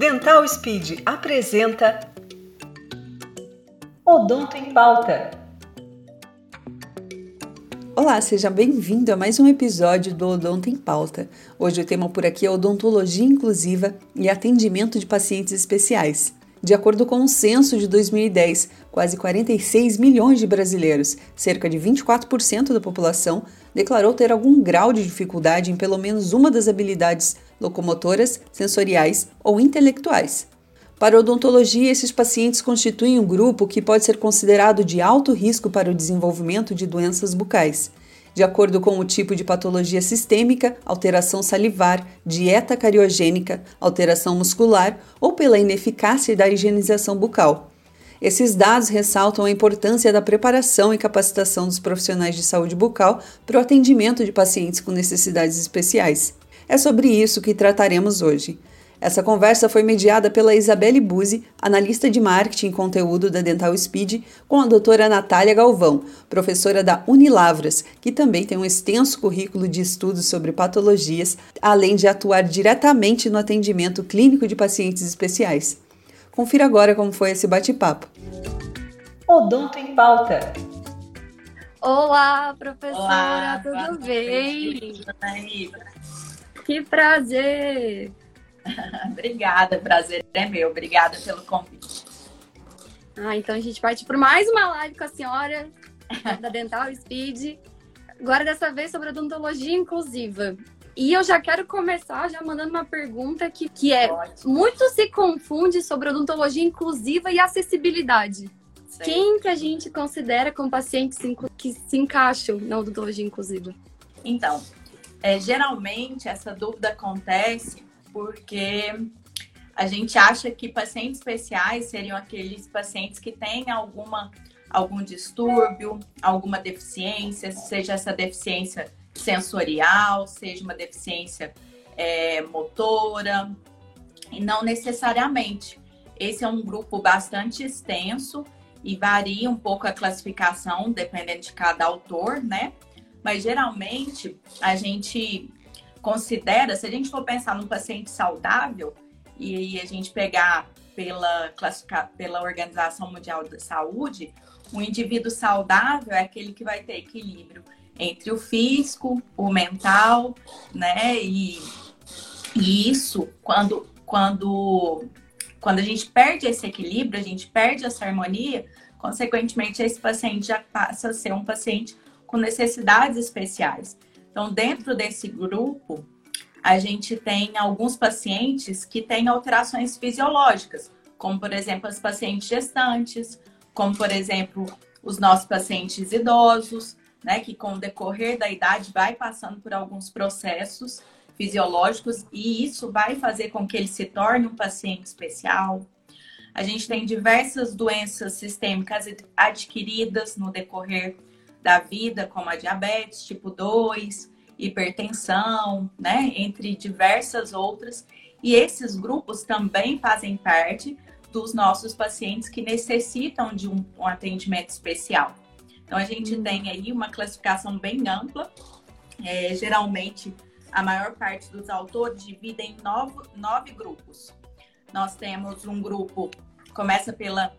Dental Speed apresenta Odonto em Pauta. Olá, seja bem-vindo a mais um episódio do Odonto em Pauta. Hoje o tema por aqui é odontologia inclusiva e atendimento de pacientes especiais. De acordo com o censo de 2010, quase 46 milhões de brasileiros, cerca de 24% da população, declarou ter algum grau de dificuldade em pelo menos uma das habilidades locomotoras, sensoriais ou intelectuais. Para a odontologia, esses pacientes constituem um grupo que pode ser considerado de alto risco para o desenvolvimento de doenças bucais de acordo com o tipo de patologia sistêmica, alteração salivar, dieta cariogênica, alteração muscular ou pela ineficácia da higienização bucal. Esses dados ressaltam a importância da preparação e capacitação dos profissionais de saúde bucal para o atendimento de pacientes com necessidades especiais. É sobre isso que trataremos hoje. Essa conversa foi mediada pela Isabelle Buzzi, analista de marketing e conteúdo da Dental Speed, com a doutora Natália Galvão, professora da Unilavras, que também tem um extenso currículo de estudos sobre patologias, além de atuar diretamente no atendimento clínico de pacientes especiais. Confira agora como foi esse bate-papo. Odonto em Pauta. Olá, professora, Olá, tudo bem? Que prazer! Obrigada, prazer é meu. Obrigada pelo convite. Ah, então a gente parte para mais uma live com a senhora da Dental Speed. Agora dessa vez sobre odontologia inclusiva. E eu já quero começar já mandando uma pergunta que, que é: Ótimo. muito se confunde sobre odontologia inclusiva e acessibilidade. Sei. Quem que a gente considera como pacientes que se encaixam na odontologia inclusiva? Então, é, geralmente essa dúvida acontece porque a gente acha que pacientes especiais seriam aqueles pacientes que têm alguma algum distúrbio, alguma deficiência, seja essa deficiência sensorial, seja uma deficiência é, motora, e não necessariamente. Esse é um grupo bastante extenso e varia um pouco a classificação, dependendo de cada autor, né? Mas geralmente a gente considera, se a gente for pensar num paciente saudável e a gente pegar pela, pela Organização Mundial da Saúde, um indivíduo saudável é aquele que vai ter equilíbrio entre o físico, o mental, né? E, e isso, quando, quando, quando a gente perde esse equilíbrio, a gente perde essa harmonia, consequentemente, esse paciente já passa a ser um paciente com necessidades especiais. Então, dentro desse grupo, a gente tem alguns pacientes que têm alterações fisiológicas, como, por exemplo, as pacientes gestantes, como, por exemplo, os nossos pacientes idosos, né, que com o decorrer da idade vai passando por alguns processos fisiológicos e isso vai fazer com que ele se torne um paciente especial. A gente tem diversas doenças sistêmicas adquiridas no decorrer da vida, como a diabetes tipo 2, hipertensão, né, entre diversas outras. E esses grupos também fazem parte dos nossos pacientes que necessitam de um, um atendimento especial. Então, a gente uhum. tem aí uma classificação bem ampla. É, geralmente, a maior parte dos autores dividem em nove, nove grupos. Nós temos um grupo, começa pela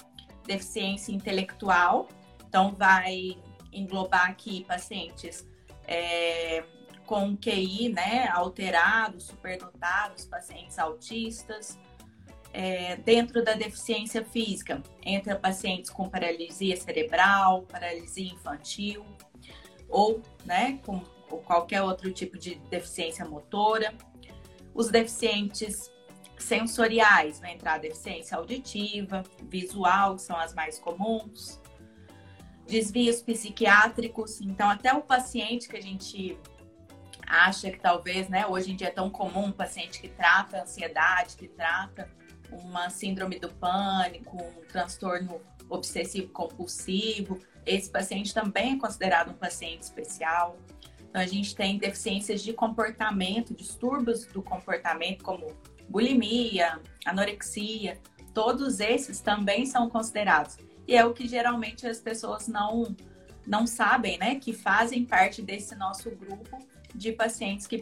deficiência intelectual, então vai englobar aqui pacientes é, com QI né, alterados, superdotados, pacientes autistas. É, dentro da deficiência física, entra pacientes com paralisia cerebral, paralisia infantil, ou né, com ou qualquer outro tipo de deficiência motora. Os deficientes sensoriais, vai entrar a deficiência auditiva, visual, que são as mais comuns, desvios psiquiátricos. Então, até o paciente que a gente acha que talvez, né, hoje em dia é tão comum um paciente que trata ansiedade, que trata uma síndrome do pânico, um transtorno obsessivo compulsivo, esse paciente também é considerado um paciente especial. Então, a gente tem deficiências de comportamento, distúrbios do comportamento, como bulimia, anorexia, todos esses também são considerados. E é o que geralmente as pessoas não, não sabem, né? Que fazem parte desse nosso grupo de pacientes que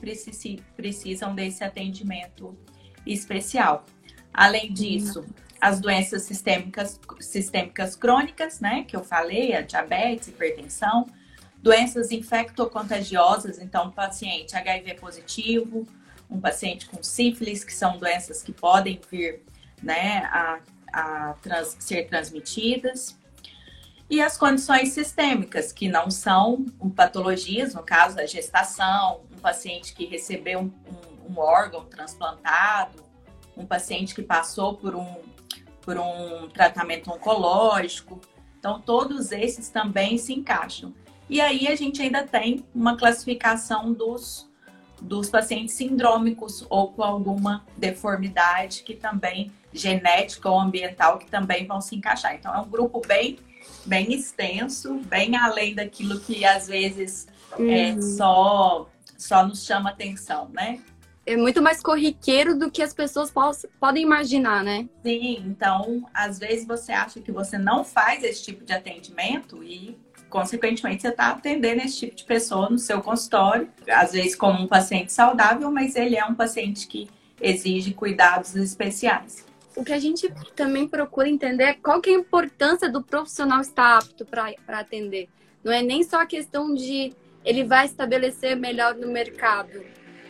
precisam desse atendimento especial. Além disso, as doenças sistêmicas, sistêmicas crônicas, né, que eu falei, a diabetes, hipertensão, doenças infectocontagiosas, então, paciente HIV positivo, um paciente com sífilis, que são doenças que podem vir né, a, a trans, ser transmitidas. E as condições sistêmicas, que não são patologias, no caso da gestação, um paciente que recebeu um, um, um órgão transplantado, um paciente que passou por um, por um tratamento oncológico. Então, todos esses também se encaixam. E aí a gente ainda tem uma classificação dos, dos pacientes sindrômicos ou com alguma deformidade que também genética ou ambiental que também vão se encaixar. Então é um grupo bem bem extenso, bem além daquilo que às vezes é uhum. é, só só nos chama atenção, né? É muito mais corriqueiro do que as pessoas podem imaginar, né? Sim, então às vezes você acha que você não faz esse tipo de atendimento e consequentemente, você está atendendo esse tipo de pessoa no seu consultório, às vezes como um paciente saudável, mas ele é um paciente que exige cuidados especiais. O que a gente também procura entender é qual que é a importância do profissional estar apto para atender. Não é nem só a questão de ele vai estabelecer melhor no mercado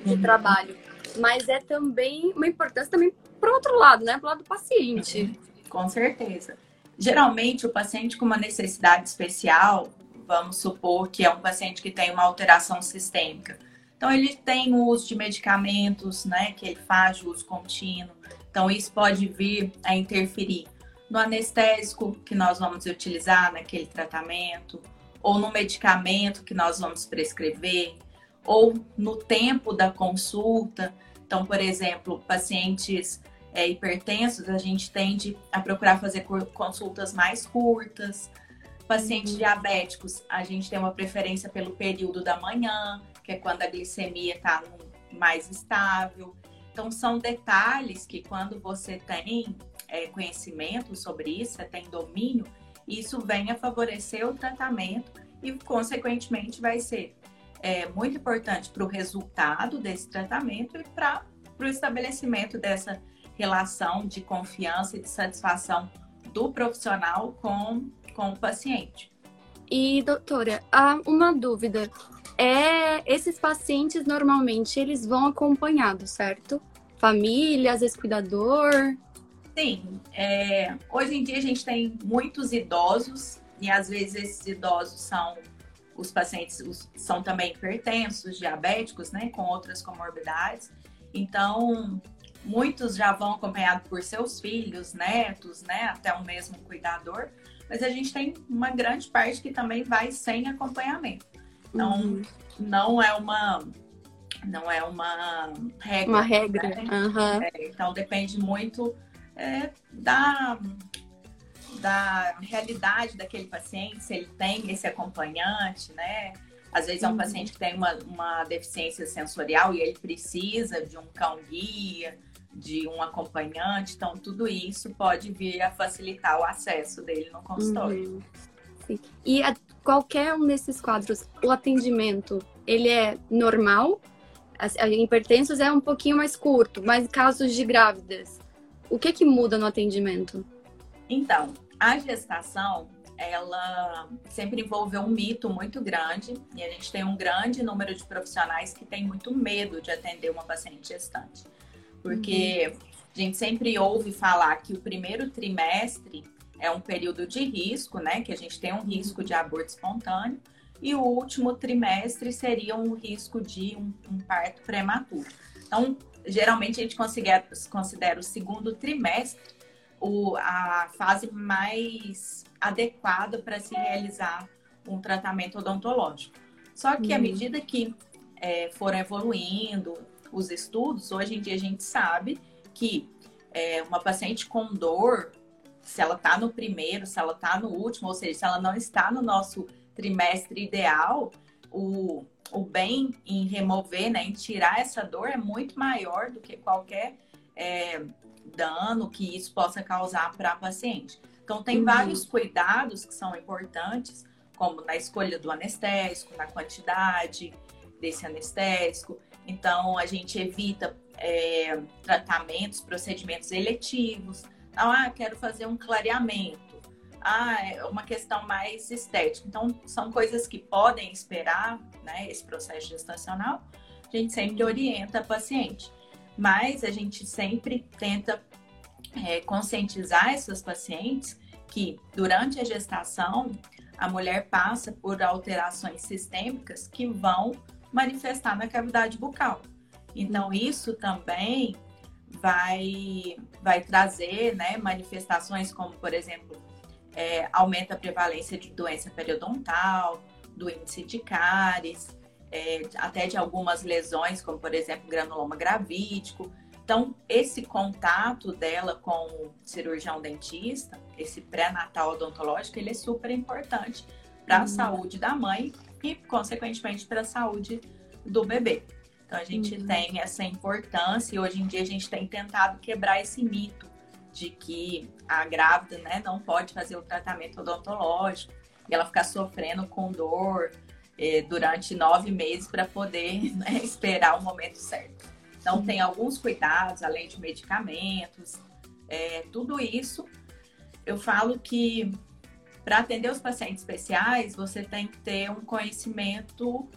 de uhum. trabalho, mas é também uma importância também para outro lado, né? Para o lado do paciente. Uhum. Com certeza. Geralmente, o paciente com uma necessidade especial, vamos supor que é um paciente que tem uma alteração sistêmica. Então, ele tem uso de medicamentos, né, que ele faz uso contínuo. Então, isso pode vir a interferir no anestésico que nós vamos utilizar naquele tratamento, ou no medicamento que nós vamos prescrever, ou no tempo da consulta. Então, por exemplo, pacientes é, hipertensos, a gente tende a procurar fazer consultas mais curtas. Pacientes uhum. diabéticos, a gente tem uma preferência pelo período da manhã, que é quando a glicemia está mais estável. Então, são detalhes que, quando você tem é, conhecimento sobre isso, você tem domínio, isso vem a favorecer o tratamento e, consequentemente, vai ser é, muito importante para o resultado desse tratamento e para o estabelecimento dessa relação de confiança e de satisfação do profissional com, com o paciente. E, doutora, há uma dúvida. É, esses pacientes, normalmente, eles vão acompanhados, certo? Família, às vezes cuidador? Sim. É, hoje em dia, a gente tem muitos idosos e, às vezes, esses idosos são os pacientes os, são também hipertensos, diabéticos, né, com outras comorbidades. Então, Muitos já vão acompanhados por seus filhos, netos, né? Até o mesmo cuidador. Mas a gente tem uma grande parte que também vai sem acompanhamento. Então, uhum. não é uma não é uma regra. Uma regra. Né? Uhum. É, então depende muito é, da, da realidade daquele paciente, se ele tem esse acompanhante, né? Às vezes é um uhum. paciente que tem uma, uma deficiência sensorial e ele precisa de um cão guia de um acompanhante, então tudo isso pode vir a facilitar o acesso dele no consultório. Uhum. Sim. E a, qualquer um desses quadros, o atendimento, ele é normal? Hipertensos é um pouquinho mais curto, mas casos de grávidas, o que que muda no atendimento? Então, a gestação, ela sempre envolveu um mito muito grande e a gente tem um grande número de profissionais que tem muito medo de atender uma paciente gestante porque uhum. a gente sempre ouve falar que o primeiro trimestre é um período de risco, né? Que a gente tem um risco de aborto espontâneo, e o último trimestre seria um risco de um, um parto prematuro. Então, geralmente a gente considera, considera o segundo trimestre o, a fase mais adequada para se realizar um tratamento odontológico. Só que uhum. à medida que é, foram evoluindo, os estudos, hoje em dia a gente sabe que é, uma paciente com dor, se ela está no primeiro, se ela está no último, ou seja, se ela não está no nosso trimestre ideal, o, o bem em remover, né, em tirar essa dor é muito maior do que qualquer é, dano que isso possa causar para a paciente. Então, tem uhum. vários cuidados que são importantes, como na escolha do anestésico, na quantidade desse anestésico, então, a gente evita é, tratamentos, procedimentos eletivos. Ah, quero fazer um clareamento. Ah, é uma questão mais estética. Então, são coisas que podem esperar, né, esse processo gestacional. A gente sempre orienta a paciente. Mas a gente sempre tenta é, conscientizar essas pacientes que durante a gestação a mulher passa por alterações sistêmicas que vão manifestar na cavidade bucal. Então, isso também vai, vai trazer né, manifestações como, por exemplo, é, aumenta a prevalência de doença periodontal, do índice de cáries, é, até de algumas lesões, como, por exemplo, granuloma gravídico. Então, esse contato dela com o cirurgião dentista, esse pré-natal odontológico, ele é super importante para a uhum. saúde da mãe e, consequentemente, para a saúde do bebê. Então, a gente uhum. tem essa importância e hoje em dia a gente tem tentado quebrar esse mito de que a grávida né, não pode fazer o tratamento odontológico e ela ficar sofrendo com dor eh, durante nove meses para poder né, esperar o momento certo. Então, tem alguns cuidados, além de medicamentos, é, tudo isso. Eu falo que para atender os pacientes especiais, você tem que ter um conhecimento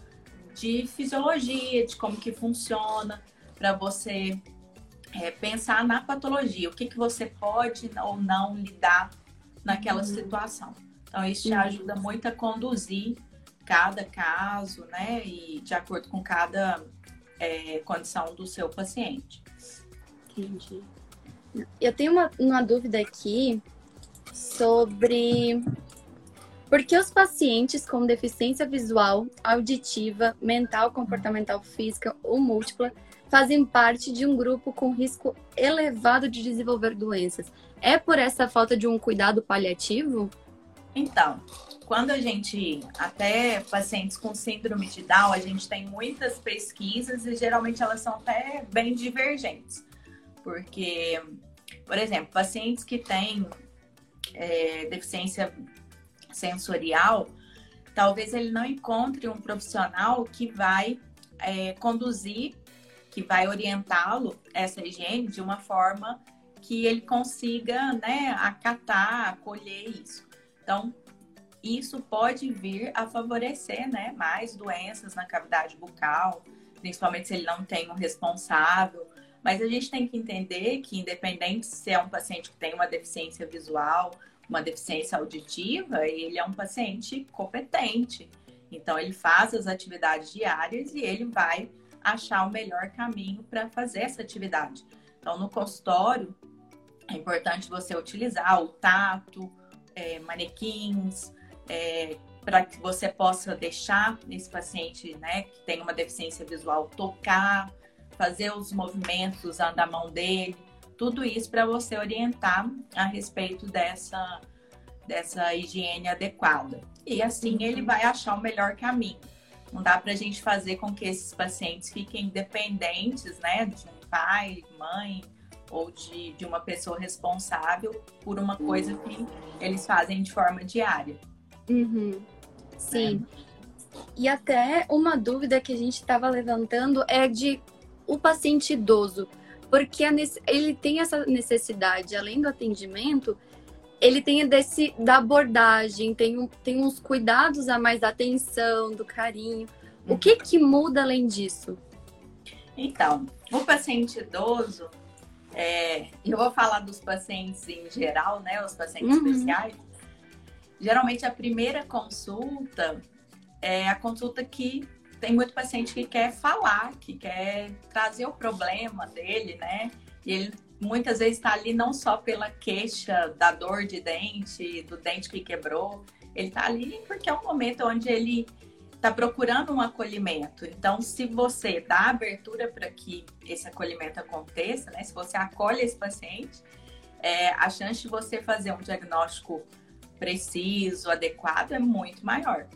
de fisiologia, de como que funciona, para você é, pensar na patologia, o que, que você pode ou não lidar naquela uhum. situação. Então, isso te ajuda muito a conduzir cada caso, né? E de acordo com cada é, condição do seu paciente. Entendi. Eu tenho uma, uma dúvida aqui sobre por que os pacientes com deficiência visual, auditiva, mental, comportamental, física ou múltipla fazem parte de um grupo com risco elevado de desenvolver doenças. É por essa falta de um cuidado paliativo? Então, quando a gente, até pacientes com síndrome de Down, a gente tem muitas pesquisas e geralmente elas são até bem divergentes. Porque, por exemplo, pacientes que têm é, deficiência sensorial, talvez ele não encontre um profissional que vai é, conduzir, que vai orientá-lo essa higiene de uma forma que ele consiga né, acatar, acolher isso. Então, isso pode vir a favorecer né, mais doenças na cavidade bucal, principalmente se ele não tem um responsável. Mas a gente tem que entender que, independente se é um paciente que tem uma deficiência visual, uma deficiência auditiva, ele é um paciente competente. Então, ele faz as atividades diárias e ele vai achar o melhor caminho para fazer essa atividade. Então, no consultório, é importante você utilizar o tato, é, manequins, é, para que você possa deixar esse paciente né, que tem uma deficiência visual tocar, fazer os movimentos usando a mão dele, tudo isso para você orientar a respeito dessa, dessa higiene adequada. E assim ele vai achar o melhor caminho. Não dá para a gente fazer com que esses pacientes fiquem dependentes né, de um pai, mãe ou de, de uma pessoa responsável por uma coisa que eles fazem de forma diária. Uhum. Sim. É. E até uma dúvida que a gente estava levantando é de o paciente idoso, porque ele tem essa necessidade, além do atendimento, ele tem desse da abordagem, tem, um, tem uns cuidados a mais da atenção, do carinho. O que que muda além disso? Então, o paciente idoso, é, eu vou falar dos pacientes em geral, né? Os pacientes uhum. especiais Geralmente a primeira consulta é a consulta que tem muito paciente que quer falar, que quer trazer o problema dele, né? E ele muitas vezes está ali não só pela queixa da dor de dente, do dente que quebrou, ele está ali porque é um momento onde ele está procurando um acolhimento. Então, se você dá abertura para que esse acolhimento aconteça, né? Se você acolhe esse paciente, é, a chance de você fazer um diagnóstico preciso, adequado, é muito maior.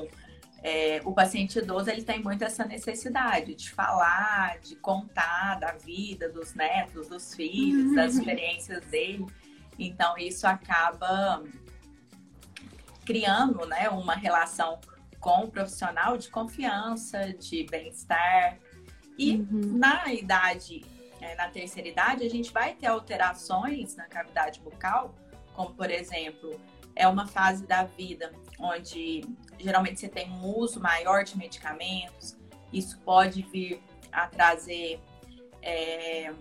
Uhum. É, o paciente idoso ele tem muito essa necessidade de falar, de contar da vida dos netos, dos filhos, uhum. das experiências dele. Então, isso acaba criando né, uma relação com o profissional de confiança, de bem-estar. E uhum. na idade, é, na terceira idade, a gente vai ter alterações na cavidade bucal, como por exemplo, é uma fase da vida onde geralmente você tem um uso maior de medicamentos, isso pode vir a trazer, é,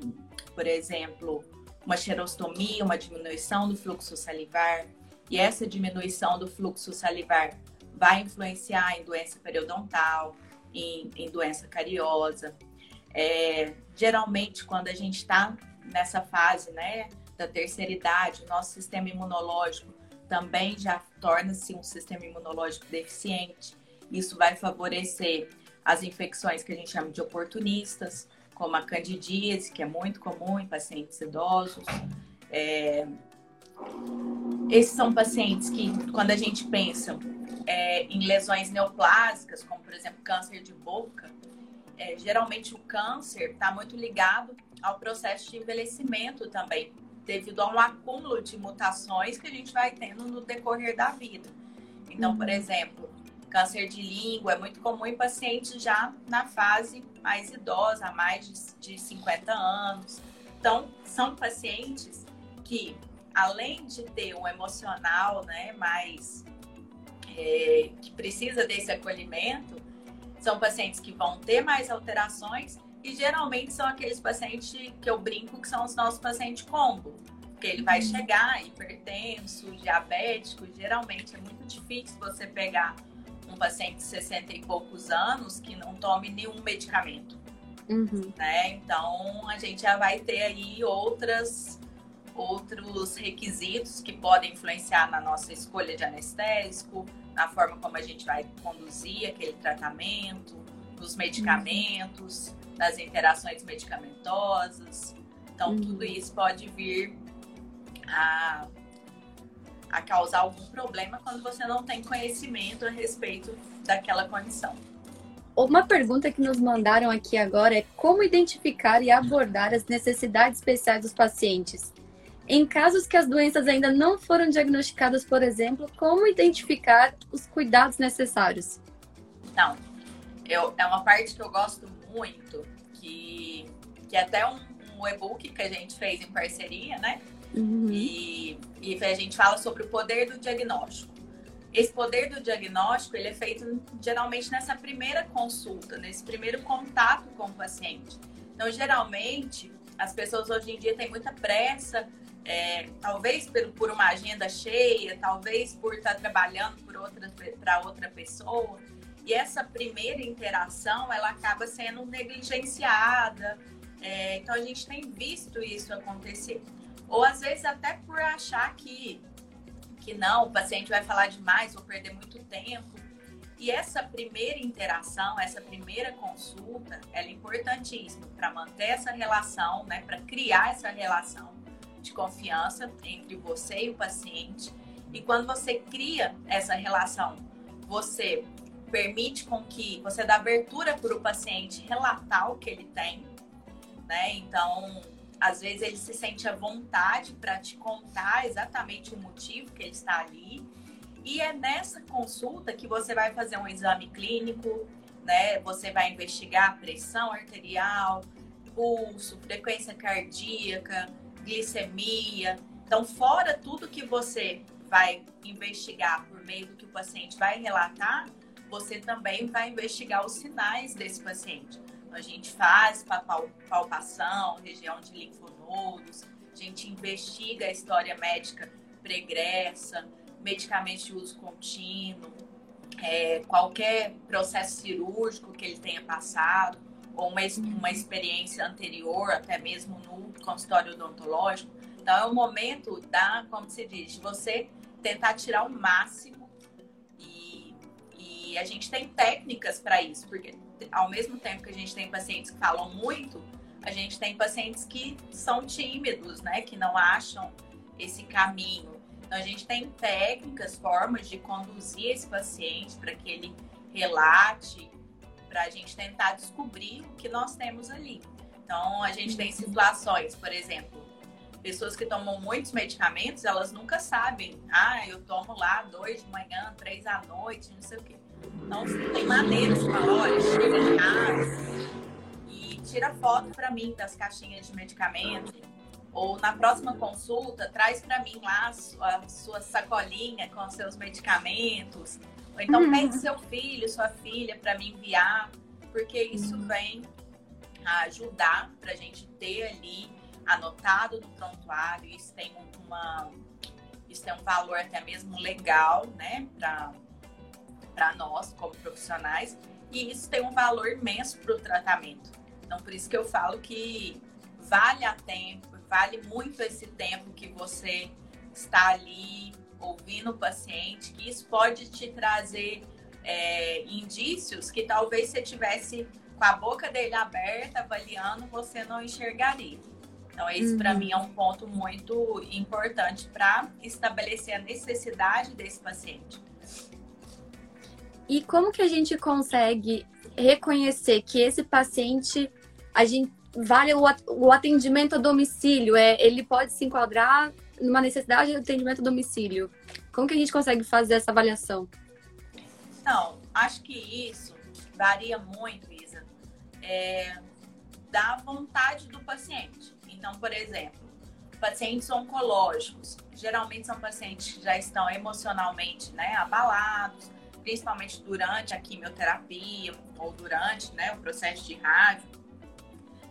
por exemplo, uma xerostomia, uma diminuição do fluxo salivar, e essa diminuição do fluxo salivar vai influenciar em doença periodontal, em, em doença cariosa. É, geralmente, quando a gente está nessa fase né, da terceira idade, o nosso sistema imunológico também já torna-se um sistema imunológico deficiente. Isso vai favorecer as infecções que a gente chama de oportunistas, como a candidíase, que é muito comum em pacientes idosos. É... Esses são pacientes que, quando a gente pensa é, em lesões neoplásicas, como por exemplo câncer de boca, é, geralmente o câncer está muito ligado ao processo de envelhecimento também, devido a um acúmulo de mutações que a gente vai tendo no decorrer da vida. Então, por uhum. exemplo, câncer de língua é muito comum em pacientes já na fase mais idosa, há mais de, de 50 anos. Então, são pacientes que, além de ter um emocional né, mais é, que precisa desse acolhimento, são pacientes que vão ter mais alterações e geralmente são aqueles pacientes que eu brinco que são os nossos pacientes combo. Porque ele vai uhum. chegar hipertenso, diabético, geralmente é muito difícil você pegar um paciente de 60 e poucos anos que não tome nenhum medicamento. Uhum. Né? Então a gente já vai ter aí outras outros requisitos que podem influenciar na nossa escolha de anestésico, na forma como a gente vai conduzir aquele tratamento, nos medicamentos, nas interações medicamentosas. Então, uhum. tudo isso pode vir a, a causar algum problema quando você não tem conhecimento a respeito daquela condição. Uma pergunta que nos mandaram aqui agora é como identificar e abordar as necessidades especiais dos pacientes. Em casos que as doenças ainda não foram diagnosticadas, por exemplo, como identificar os cuidados necessários? Não, eu, é uma parte que eu gosto muito, que, que é até um, um e-book que a gente fez em parceria, né? Uhum. E, e a gente fala sobre o poder do diagnóstico. Esse poder do diagnóstico ele é feito geralmente nessa primeira consulta, nesse primeiro contato com o paciente. Então, geralmente, as pessoas hoje em dia têm muita pressa é, talvez por, por uma agenda cheia, talvez por estar trabalhando para outra, outra pessoa. E essa primeira interação, ela acaba sendo negligenciada. É, então, a gente tem visto isso acontecer. Ou, às vezes, até por achar que, que não, o paciente vai falar demais, vou perder muito tempo. E essa primeira interação, essa primeira consulta, ela é importantíssima para manter essa relação, né, para criar essa relação de confiança entre você e o paciente. E quando você cria essa relação, você permite com que você dá abertura para o paciente relatar o que ele tem, né? Então, às vezes ele se sente à vontade para te contar exatamente o motivo que ele está ali. E é nessa consulta que você vai fazer um exame clínico, né? Você vai investigar pressão arterial, pulso, frequência cardíaca, glicemia. Então, fora tudo que você vai investigar por meio do que o paciente vai relatar, você também vai investigar os sinais desse paciente. A gente faz palpação, região de linfonodos, a gente investiga a história médica pregressa, medicamentos de uso contínuo, é, qualquer processo cirúrgico que ele tenha passado ou uma, uma experiência anterior, até mesmo no consultório odontológico. Então, é o momento da, como se diz, de você tentar tirar o máximo e a gente tem técnicas para isso, porque ao mesmo tempo que a gente tem pacientes que falam muito, a gente tem pacientes que são tímidos, né, que não acham esse caminho. Então, a gente tem técnicas, formas de conduzir esse paciente para que ele relate para a gente tentar descobrir o que nós temos ali. Então, a gente tem situações, por exemplo, pessoas que tomam muitos medicamentos, elas nunca sabem. Ah, eu tomo lá dois de manhã, três à noite, não sei o quê. Então, tem maneiras de falar, olha, chega em casa e tira foto para mim das caixinhas de medicamento. Ou na próxima consulta, traz para mim lá a sua, a sua, sacolinha com seus medicamentos. Ou então uhum. pede seu filho, sua filha para me enviar, porque isso uhum. vem ajudar para a gente ter ali anotado no prontuário. Isso tem uma, isso tem um valor até mesmo legal, né, para nós como profissionais. E isso tem um valor imenso para o tratamento. Então, por isso que eu falo que vale a tempo, vale muito esse tempo que você está ali ouvindo o paciente, que isso pode te trazer é, indícios que talvez você tivesse com a boca dele aberta, avaliando, você não enxergaria. Então, esse uhum. para mim é um ponto muito importante para estabelecer a necessidade desse paciente. E como que a gente consegue reconhecer que esse paciente a gente vale o atendimento a domicílio? É, ele pode se enquadrar numa necessidade de atendimento a domicílio? Como que a gente consegue fazer essa avaliação? Então, acho que isso varia muito, Isa, é, da vontade do paciente. Então, por exemplo, pacientes oncológicos, geralmente são pacientes que já estão emocionalmente né, abalados, principalmente durante a quimioterapia ou durante né, o processo de rádio.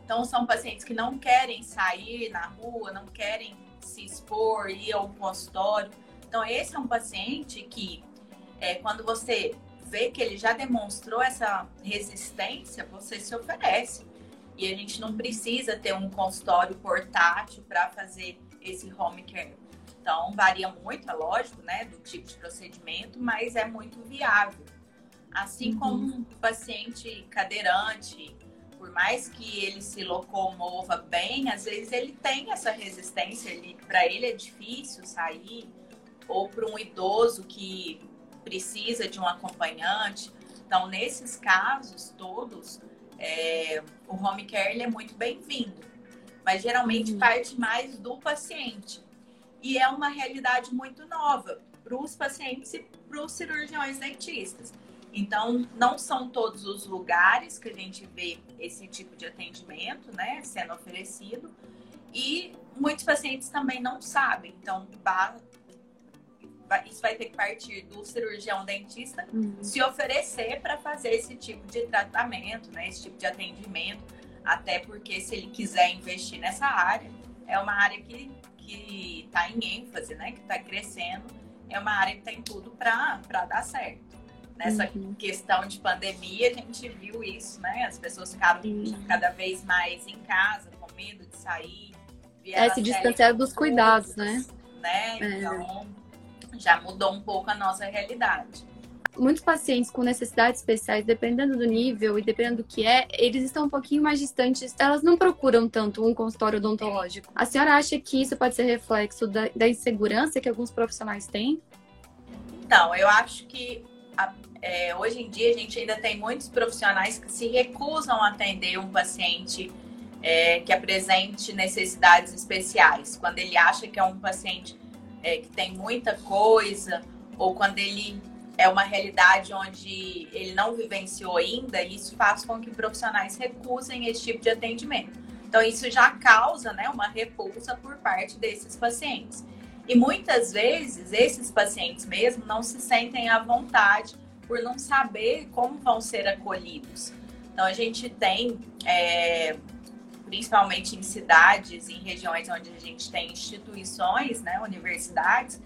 Então, são pacientes que não querem sair na rua, não querem se expor, ir ao consultório. Então, esse é um paciente que, é, quando você vê que ele já demonstrou essa resistência, você se oferece. E a gente não precisa ter um consultório portátil para fazer esse home care. Então, varia muito, é lógico, né, do tipo de procedimento, mas é muito viável. Assim uhum. como um paciente cadeirante, por mais que ele se locomova bem, às vezes ele tem essa resistência, para ele é difícil sair, ou para um idoso que precisa de um acompanhante. Então, nesses casos todos, é, o home care é muito bem-vindo, mas geralmente uhum. parte mais do paciente. E é uma realidade muito nova para os pacientes e para os cirurgiões dentistas. Então, não são todos os lugares que a gente vê esse tipo de atendimento, né, sendo oferecido. E muitos pacientes também não sabem. Então, isso vai ter que partir do cirurgião dentista uhum. se oferecer para fazer esse tipo de tratamento, né, esse tipo de atendimento. Até porque, se ele quiser investir nessa área, é uma área que que está em ênfase, né, que está crescendo, é uma área que tem tudo para dar certo. Nessa uhum. questão de pandemia, a gente viu isso, né? As pessoas ficaram uhum. cada vez mais em casa, com medo de sair. É, se distanciar dos cuidados, né? né? É. Então, já mudou um pouco a nossa realidade muitos pacientes com necessidades especiais, dependendo do nível e dependendo do que é, eles estão um pouquinho mais distantes, elas não procuram tanto um consultório odontológico. A senhora acha que isso pode ser reflexo da, da insegurança que alguns profissionais têm? Não, eu acho que a, é, hoje em dia a gente ainda tem muitos profissionais que se recusam a atender um paciente é, que apresente necessidades especiais, quando ele acha que é um paciente é, que tem muita coisa ou quando ele é uma realidade onde ele não vivenciou ainda, e isso faz com que profissionais recusem esse tipo de atendimento. Então, isso já causa né, uma repulsa por parte desses pacientes. E muitas vezes, esses pacientes mesmo não se sentem à vontade por não saber como vão ser acolhidos. Então, a gente tem, é, principalmente em cidades, em regiões onde a gente tem instituições, né, universidades,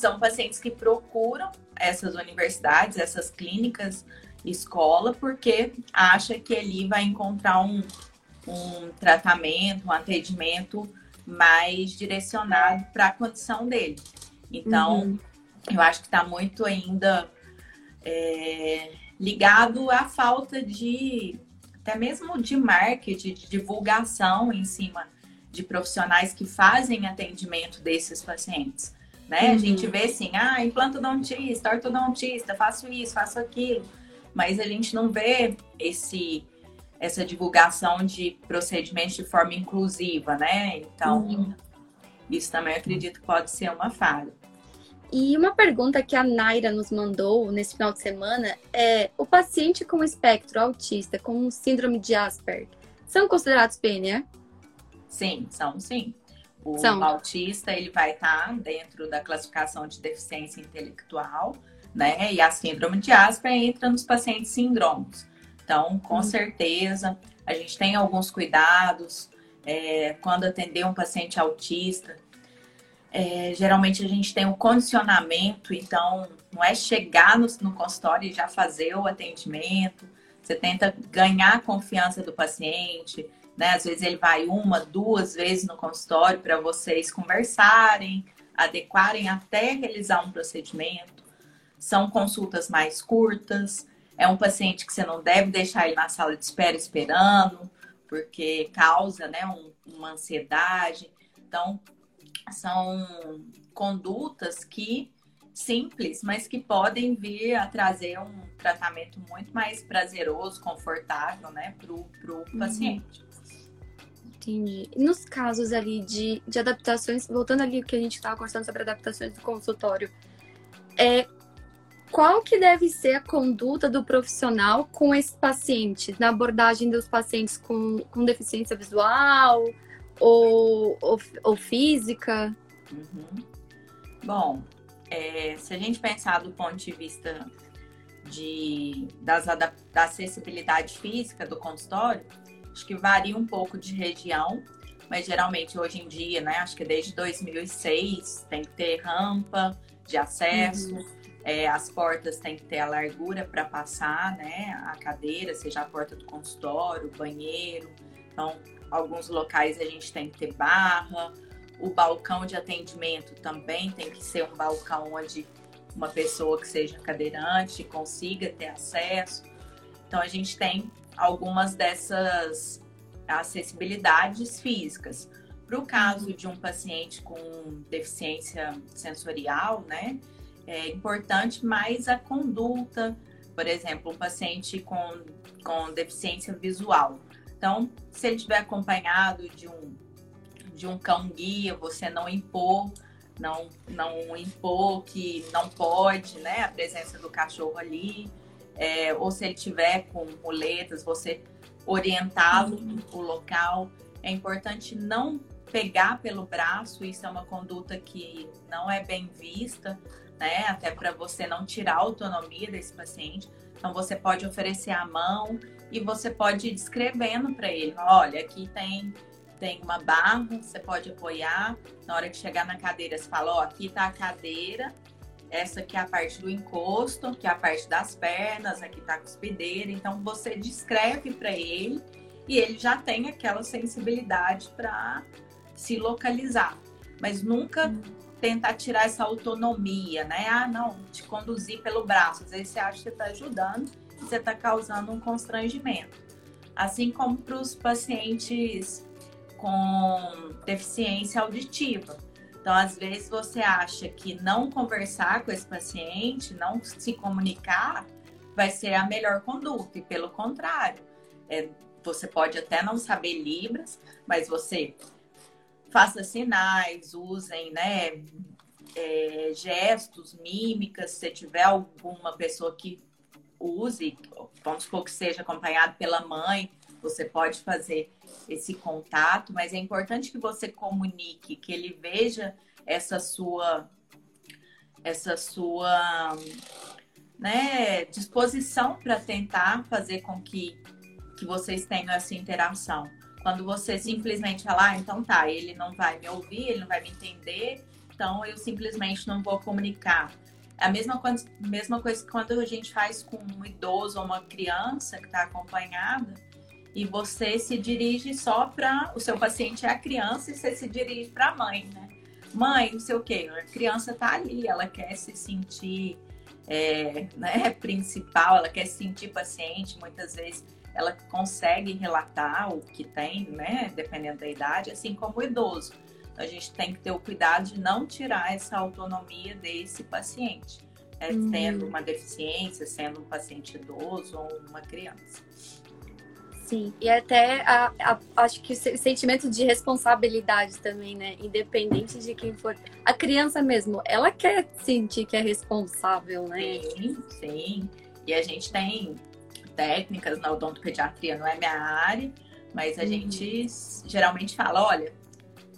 são pacientes que procuram essas universidades, essas clínicas, escola, porque acha que ali vai encontrar um, um tratamento, um atendimento mais direcionado para a condição dele. Então, uhum. eu acho que está muito ainda é, ligado à falta de, até mesmo de marketing, de divulgação em cima de profissionais que fazem atendimento desses pacientes. Né? Uhum. A gente vê assim, ah, implantodontista, ortodontista, faço isso, faço aquilo. Mas a gente não vê esse essa divulgação de procedimentos de forma inclusiva, né? Então, uhum. isso também acredito que pode ser uma falha. E uma pergunta que a Naira nos mandou nesse final de semana é: o paciente com espectro autista com síndrome de Asperger são considerados PNE? Sim, são sim. O São. autista ele vai estar dentro da classificação de deficiência intelectual, né? E a síndrome de Asper entra nos pacientes síndromos. Então, com Hum. certeza, a gente tem alguns cuidados é, quando atender um paciente autista. é, geralmente a gente tem um condicionamento, então não é chegar no, no consultório e já fazer o atendimento. Você tenta ganhar a confiança do paciente, né? Às vezes ele vai uma, duas vezes no consultório para vocês conversarem, adequarem até realizar um procedimento. São consultas mais curtas. É um paciente que você não deve deixar ele na sala de espera esperando, porque causa né, um- uma ansiedade. Então, são condutas que simples, mas que podem vir a trazer um tratamento muito mais prazeroso, confortável, né, para o paciente. Entendi. Nos casos ali de, de adaptações, voltando ali o que a gente estava conversando sobre adaptações do consultório, é, qual que deve ser a conduta do profissional com esse paciente, na abordagem dos pacientes com, com deficiência visual ou, ou, ou física? Uhum. Bom, é, se a gente pensar do ponto de vista de, das da acessibilidade física do consultório, acho que varia um pouco de região, mas geralmente hoje em dia, né, acho que desde 2006 tem que ter rampa de acesso, é, as portas têm que ter a largura para passar, né, a cadeira, seja a porta do consultório, banheiro. Então, alguns locais a gente tem que ter barra, o balcão de atendimento também tem que ser um balcão onde uma pessoa que seja cadeirante consiga ter acesso. Então a gente tem algumas dessas acessibilidades físicas. Para o caso de um paciente com deficiência sensorial, né, é importante mais a conduta, por exemplo, um paciente com, com deficiência visual. Então, se ele estiver acompanhado de um de um cão guia, você não impor, não, não impor que não pode, né, a presença do cachorro ali, é, ou se ele tiver com muletas, você orientá-lo o local. É importante não pegar pelo braço, isso é uma conduta que não é bem vista, né, até para você não tirar a autonomia desse paciente. Então você pode oferecer a mão e você pode ir descrevendo para ele, olha, aqui tem tem uma barra, você pode apoiar. Na hora que chegar na cadeira, você fala, ó, aqui tá a cadeira, essa aqui é a parte do encosto, que é a parte das pernas, aqui tá a cuspideira. Então você descreve para ele e ele já tem aquela sensibilidade para se localizar. Mas nunca tentar tirar essa autonomia, né? Ah, não, te conduzir pelo braço. Às vezes você acha que você tá ajudando e você tá causando um constrangimento. Assim como para os pacientes com deficiência auditiva. Então, às vezes, você acha que não conversar com esse paciente, não se comunicar, vai ser a melhor conduta. E pelo contrário, é, você pode até não saber Libras, mas você faça sinais, usem né, é, gestos, mímicas. Se tiver alguma pessoa que use, vamos supor que seja acompanhado pela mãe, você pode fazer esse contato, mas é importante que você comunique, que ele veja essa sua essa sua né, disposição para tentar fazer com que, que vocês tenham essa interação. Quando você simplesmente falar, ah, então tá, ele não vai me ouvir, ele não vai me entender, então eu simplesmente não vou comunicar. É a mesma coisa, mesma coisa que quando a gente faz com um idoso ou uma criança que está acompanhada, e você se dirige só para o seu paciente é a criança e você se dirige para a mãe, né? Mãe, não sei o quê, a criança tá ali, ela quer se sentir é, né, principal, ela quer se sentir paciente, muitas vezes ela consegue relatar o que tem, né, dependendo da idade, assim como o idoso. Então a gente tem que ter o cuidado de não tirar essa autonomia desse paciente, né, Uhum. tendo uma deficiência, sendo um paciente idoso ou uma criança. Sim, e até a- a- acho que o se- sentimento de responsabilidade também, né? Independente de quem for. A criança mesmo, ela quer sentir que é responsável, né? Sim, sim. E a gente tem técnicas na odontopediatria, não é minha área, Mas a uhum. gente geralmente fala, olha,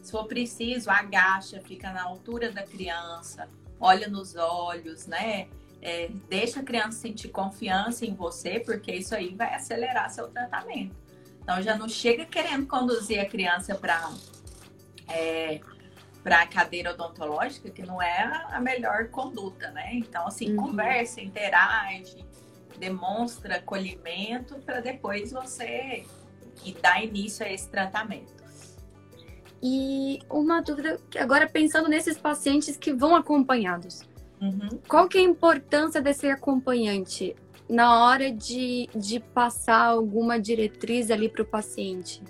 se for preciso, agacha, fica na altura da criança, olha nos olhos, né? É, deixa a criança sentir confiança em você, porque isso aí vai acelerar seu tratamento. Então já não chega querendo conduzir a criança para é, para a cadeira odontológica, que não é a melhor conduta, né? Então, assim, uhum. conversa, interage, demonstra acolhimento para depois você dar início a esse tratamento. E uma dúvida, agora pensando nesses pacientes que vão acompanhados, uhum. qual que é a importância desse acompanhante na hora de, de passar alguma diretriz ali para o paciente?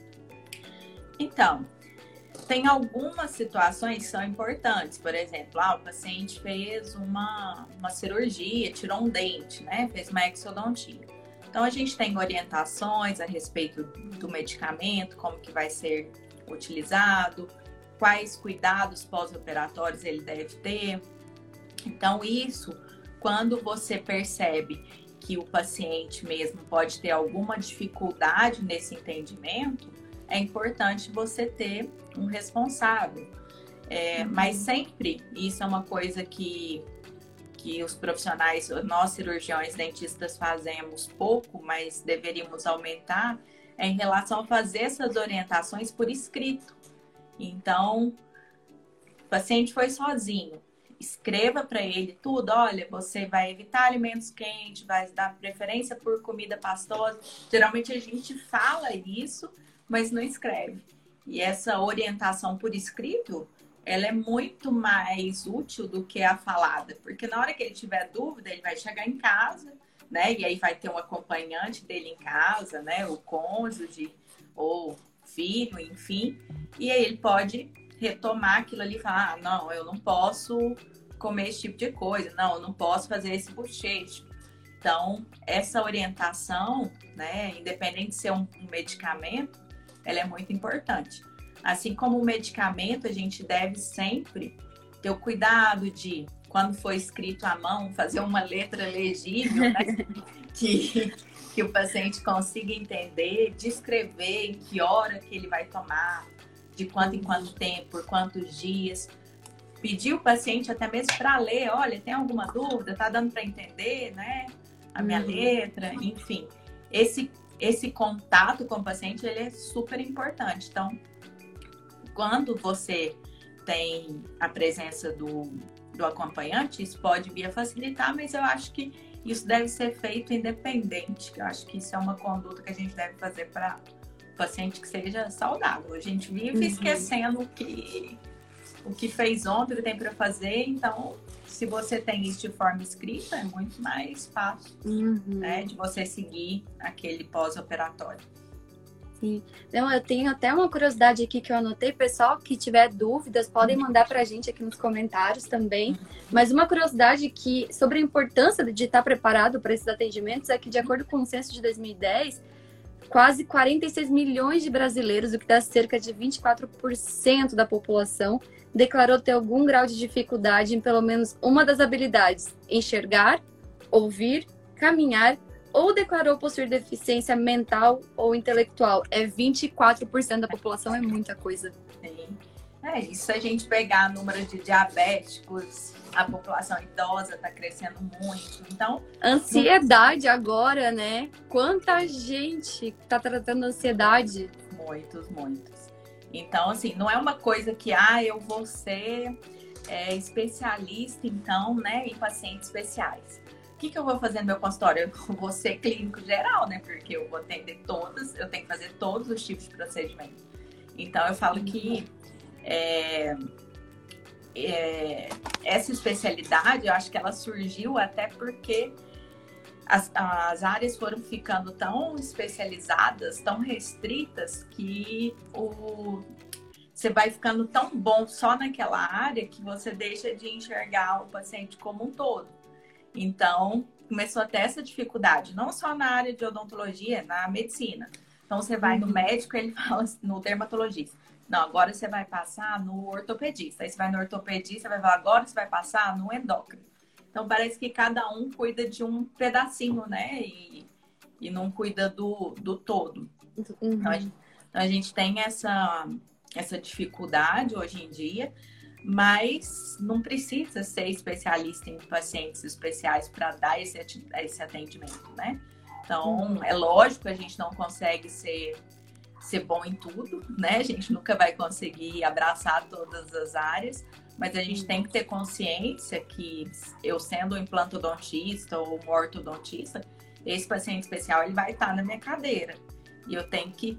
Então, tem algumas situações que são importantes. Por exemplo, ah, o paciente fez uma, uma cirurgia, tirou um dente, né? Fez uma exodontia. Então, a gente tem orientações a respeito do medicamento, como que vai ser utilizado, quais cuidados pós-operatórios ele deve ter. Então, isso, quando você percebe que o paciente mesmo pode ter alguma dificuldade nesse entendimento, é importante você ter um responsável. É, uhum. Mas sempre, isso é uma coisa que, que os profissionais, nós cirurgiões dentistas fazemos pouco, mas deveríamos aumentar, é em relação a fazer essas orientações por escrito. Então, o paciente foi sozinho, escreva para ele tudo. Olha, você vai evitar alimentos quentes, vai dar preferência por comida pastosa. Geralmente a gente fala isso, mas não escreve. E essa orientação por escrito, ela é muito mais útil do que a falada, porque na hora que ele tiver dúvida, ele vai chegar em casa, né? E aí vai ter um acompanhante dele em casa, né? O cônjuge ou filho, enfim. E aí ele pode retomar aquilo ali e falar: ah, não, eu não posso comer esse tipo de coisa, não, eu não posso fazer esse bochecho. Então, essa orientação, né, independente de ser um, um medicamento, ela é muito importante. Assim como o medicamento, a gente deve sempre ter o cuidado de, quando for escrito à mão, fazer uma letra legível, né? que, que o paciente consiga entender, descrever em que hora que ele vai tomar, de quanto em quanto tempo, por quantos dias. Pedir o paciente até mesmo para ler, olha, tem alguma dúvida? Tá dando para entender, né? A minha uhum. letra, enfim. Esse esse contato com o paciente ele é super importante. Então, quando você tem a presença do, do acompanhante, isso pode vir a facilitar, mas eu acho que isso deve ser feito independente. Eu acho que isso é uma conduta que a gente deve fazer para o paciente que seja saudável. A gente vive uhum. esquecendo que, o que fez ontem, o que tem para fazer, então se você tem isso de forma escrita, é muito mais fácil uhum. né, de você seguir aquele pós-operatório. Sim. Então, eu tenho até uma curiosidade aqui que eu anotei. Pessoal que tiver dúvidas, podem mandar para a gente aqui nos comentários também. Uhum. Mas uma curiosidade que sobre a importância de estar preparado para esses atendimentos é que, de acordo com o censo de 2010, quase 46 milhões de brasileiros, o que dá cerca de 24% da população, declarou ter algum grau de dificuldade em pelo menos uma das habilidades: enxergar, ouvir, caminhar ou declarou possuir deficiência mental ou intelectual. É 24% da população, é muita coisa. Sim. É, isso a gente pegar número de diabéticos, a população idosa está crescendo muito. Então. Ansiedade agora, né? Quanta gente está tratando ansiedade? Muitos, muitos. Então, assim, não é uma coisa que, ah, eu vou ser é, especialista, então, né, em pacientes especiais. O que, que eu vou fazer no meu consultório? Eu vou ser clínico geral, né? Porque eu vou atender todos, eu tenho que fazer todos os tipos de procedimento. Então, eu falo que é, é, essa especialidade, eu acho que ela surgiu até porque as, as áreas foram ficando tão especializadas, tão restritas, que o, você vai ficando tão bom só naquela área que você deixa de enxergar o paciente como um todo. Então, começou a ter essa dificuldade, não só na área de odontologia, na medicina. Então, você vai no uhum. médico, ele fala no dermatologista. Não, agora você vai passar no ortopedista. Aí você vai no ortopedista, vai falar, agora você vai passar no endócrino. Então parece que cada um cuida de um pedacinho, né? E, e não cuida do, do todo. Uhum. Então, a, gente, Então, a gente tem essa, essa dificuldade hoje em dia, mas não precisa ser especialista em pacientes especiais para dar esse, esse atendimento, né? Então, uhum. é lógico que a gente não consegue ser, ser bom em tudo, né? A gente nunca vai conseguir abraçar todas as áreas, mas a gente tem que ter consciência que eu sendo um implantodontista ou um ortodontista, esse paciente especial ele vai estar na minha cadeira. E eu tenho que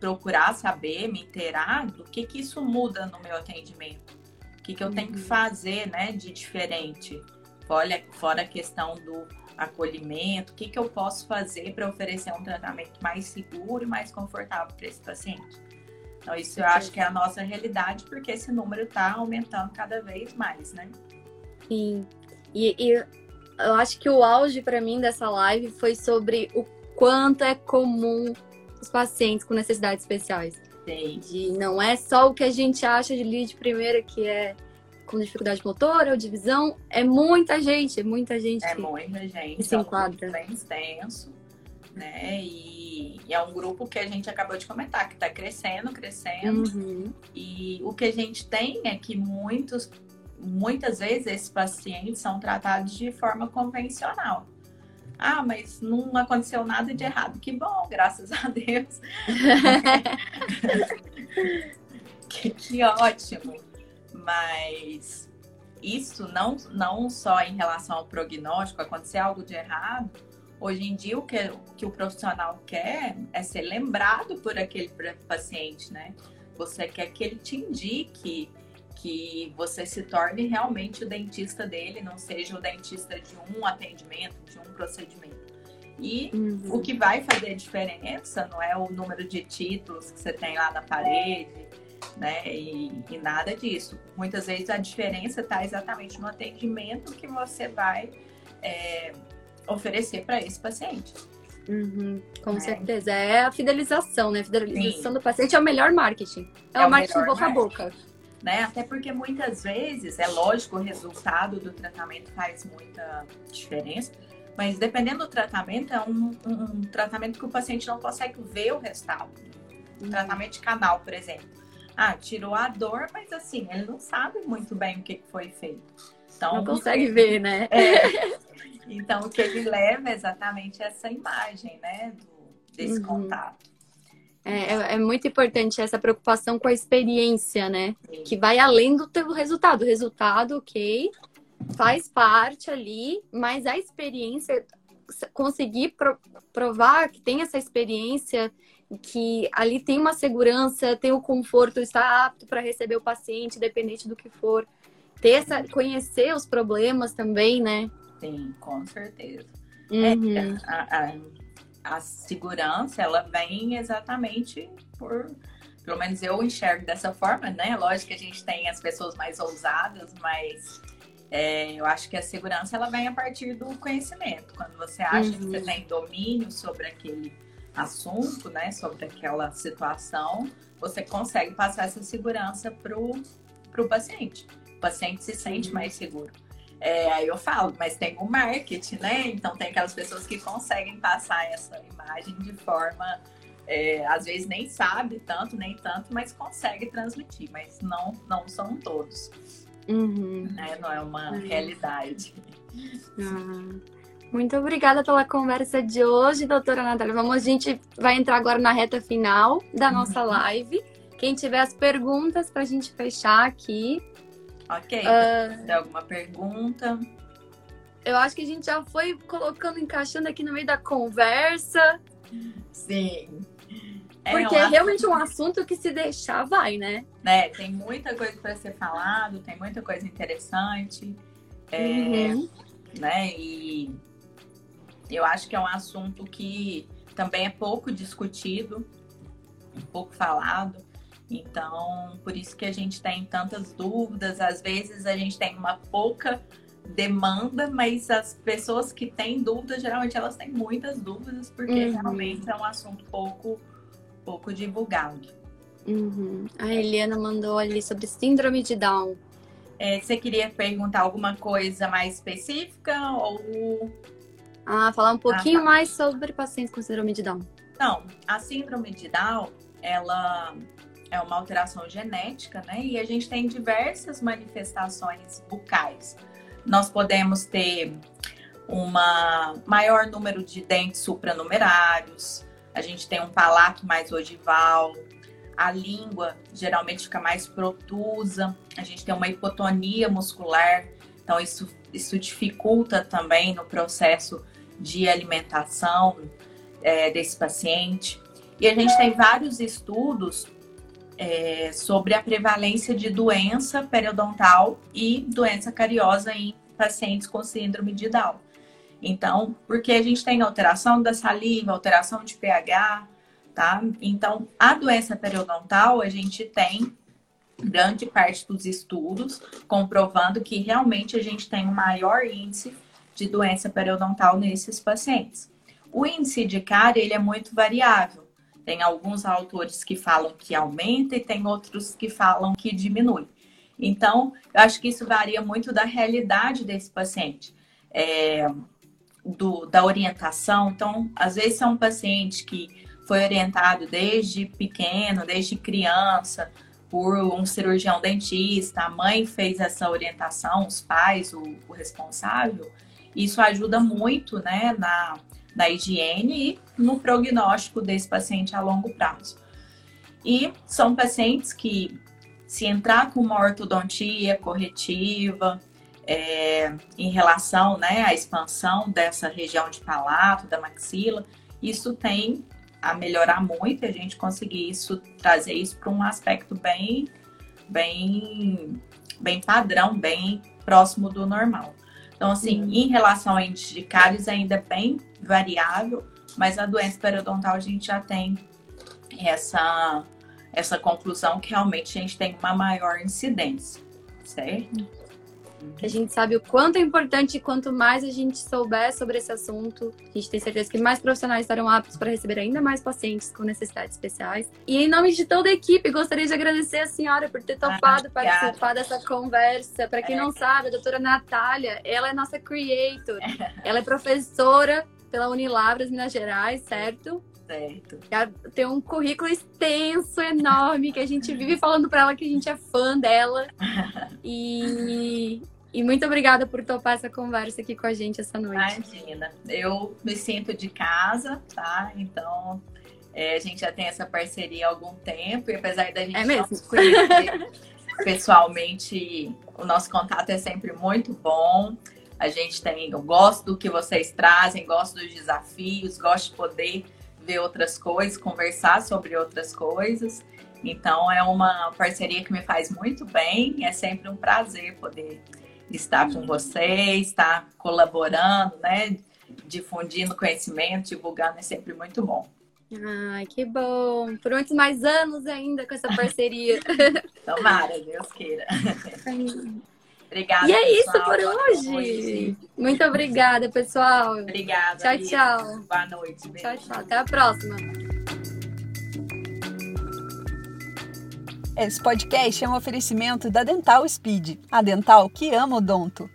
procurar saber, me inteirar do que, que isso muda no meu atendimento. O que, que eu tenho que uhum. fazer né, de diferente. Olha, fora a questão do acolhimento, o que, que eu posso fazer para oferecer um tratamento mais seguro e mais confortável para esse paciente. Então, isso eu acho que é a nossa realidade, porque esse número está aumentando cada vez mais, né? Sim. E, e eu acho que o auge para mim dessa live foi sobre o quanto é comum os pacientes com necessidades especiais. Sim. De, não é só o que a gente acha de lead primeira, que é com dificuldade motora ou de visão, é muita gente, é muita gente. É muita gente. Que se enquadra. É um bem extenso, né? E, e, é um grupo que a gente acabou de comentar, que está crescendo, crescendo. Uhum. E o que a gente tem é que muitos, muitas vezes esses pacientes são tratados de forma convencional. Ah, mas não aconteceu nada de errado. Que bom, graças a Deus. que, que ótimo. Mas isso não, não só em relação ao prognóstico, acontecer algo de errado, hoje em dia o que, o que o profissional quer é ser lembrado por aquele paciente, né? Você quer que ele te indique que você se torne realmente o dentista dele, não seja o dentista de um atendimento, de um procedimento. E uhum. o que vai fazer diferença não é o número de títulos que você tem lá na parede, né? E, e nada disso. Muitas vezes a diferença está exatamente no atendimento que você vai é, oferecer para esse paciente. Uhum, com é. certeza. É a fidelização, né? A fidelização Sim. do paciente é o melhor marketing. É, é o, marketing boca marketing. a boca. Né? Até porque muitas vezes, é lógico, o resultado do tratamento faz muita diferença, mas dependendo do tratamento, é um, um, um tratamento que o paciente não consegue ver o resultado. Um uhum. tratamento de canal, por exemplo ah, tirou a dor, mas assim, ele não sabe muito bem o que foi feito. Então, não consegue ver, né? É. Então, o que ele leva é exatamente essa imagem, né, do, desse uhum. contato. É, é, é, muito importante essa preocupação com a experiência, né? Sim. Que vai além do teu resultado. O resultado, ok, faz parte ali, mas a experiência, conseguir provar que tem essa experiência que ali tem uma segurança, tem o conforto, está apto para receber o paciente, independente do que for. Ter essa, conhecer os problemas também, né? Sim, com certeza. Uhum. É, a, a, a, segurança, ela vem exatamente por. Pelo menos eu enxergo dessa forma, né? Lógico que a gente tem as pessoas mais ousadas, mas é, eu acho que a segurança ela vem a partir do conhecimento. Quando você acha uhum. que você tem domínio sobre aquele assunto, né, sobre aquela situação, você consegue passar essa segurança para o paciente. O paciente se sente uhum. mais seguro. É, aí eu falo, mas tem o marketing, né? Então tem aquelas pessoas que conseguem passar essa imagem de forma, é, às vezes nem sabe tanto, nem tanto, mas consegue transmitir, mas não, não são todos. Uhum. Né? Não é uma uhum. realidade. Ah. Muito obrigada pela conversa de hoje, doutora Natália. Vamos, a gente vai entrar agora na reta final da nossa uhum. live. Quem tiver as perguntas para a gente fechar aqui. Ok. Uh, tem alguma pergunta? Eu acho que a gente já foi colocando, encaixando aqui no meio da conversa. Sim. É Porque um é realmente um assunto que se deixar vai, né? né? Tem muita coisa para ser falado, tem muita coisa interessante. É, uhum. né? E eu acho que é um assunto que também é pouco discutido, pouco falado. Então, por isso que a gente tem tantas dúvidas. Às vezes a gente tem uma pouca demanda, mas as pessoas que têm dúvidas, geralmente elas têm muitas dúvidas, porque uhum. realmente é um assunto pouco, pouco divulgado. Uhum. A Eliana mandou ali sobre síndrome de Down. É, você queria perguntar alguma coisa mais específica ou ah, falar um pouquinho ah, tá. mais sobre pacientes com síndrome de Down. Então, a síndrome de Down, ela é uma alteração genética, né? E a gente tem diversas manifestações bucais. Nós podemos ter um maior número de dentes supranumerários, a gente tem um palato mais ogival, a língua geralmente fica mais protusa, a gente tem uma hipotonia muscular, então isso, isso dificulta também no processo de alimentação é, desse paciente. E a gente tem vários estudos é, sobre a prevalência de doença periodontal e doença cariosa em pacientes com síndrome de Down. Então, porque a gente tem alteração da saliva, alteração de pH, tá? Então, a doença periodontal, a gente tem grande parte dos estudos comprovando que realmente a gente tem um maior índice de doença periodontal nesses pacientes. O índice de cárie, ele é muito variável. Tem alguns autores que falam que aumenta e tem outros que falam que diminui. Então, eu acho que isso varia muito da realidade desse paciente. É, do, da orientação. Então, às vezes é um paciente que foi orientado desde pequeno, desde criança, por um cirurgião dentista, a mãe fez essa orientação, os pais, o, o responsável. Isso ajuda muito né, na, na higiene e no prognóstico desse paciente a longo prazo. E são pacientes que, se entrar com uma ortodontia corretiva, é, em relação né, à expansão dessa região de palato, da maxila, isso tem a melhorar muito, a gente conseguir isso, trazer isso para um aspecto bem, bem, bem padrão, bem próximo do normal. Então, assim, uhum. em relação a índice de cáries, ainda é bem variável, mas a doença periodontal a gente já tem essa, essa conclusão que realmente a gente tem uma maior incidência, certo? A gente sabe o quanto é importante e quanto mais a gente souber sobre esse assunto, a gente tem certeza que mais profissionais estarão aptos para receber ainda mais pacientes com necessidades especiais. E em nome de toda a equipe, gostaria de agradecer a senhora por ter topado ah, participar dessa conversa. Para quem é. não sabe, a doutora Natália, ela é nossa creator. ela é professora pela Unilavras Minas Gerais, certo? Certo. Tem um currículo extenso, enorme, que a gente vive falando para ela que a gente é fã dela. E e muito obrigada por topar essa conversa aqui com a gente essa noite. Imagina, eu me sinto de casa, tá? Então, é, a gente já tem essa parceria há algum tempo, e apesar da gente é mesmo? não se conhecer pessoalmente, o nosso contato é sempre muito bom. A gente tem, eu gosto do que vocês trazem, gosto dos desafios, gosto de poder ver outras coisas, conversar sobre outras coisas. Então é uma parceria que me faz muito bem, é sempre um prazer poder estar com vocês, estar colaborando, né? Difundindo conhecimento, divulgando é sempre muito bom. Ai, que bom! Por muitos mais anos ainda com essa parceria. Tomara, Deus queira. Obrigada. E é isso por hoje. Muito obrigada, pessoal. Obrigada. Tchau, tchau. Boa noite. Beijo. Tchau, tchau. Até a próxima. Esse podcast é um oferecimento da Dental Speed, a dental que ama o donto.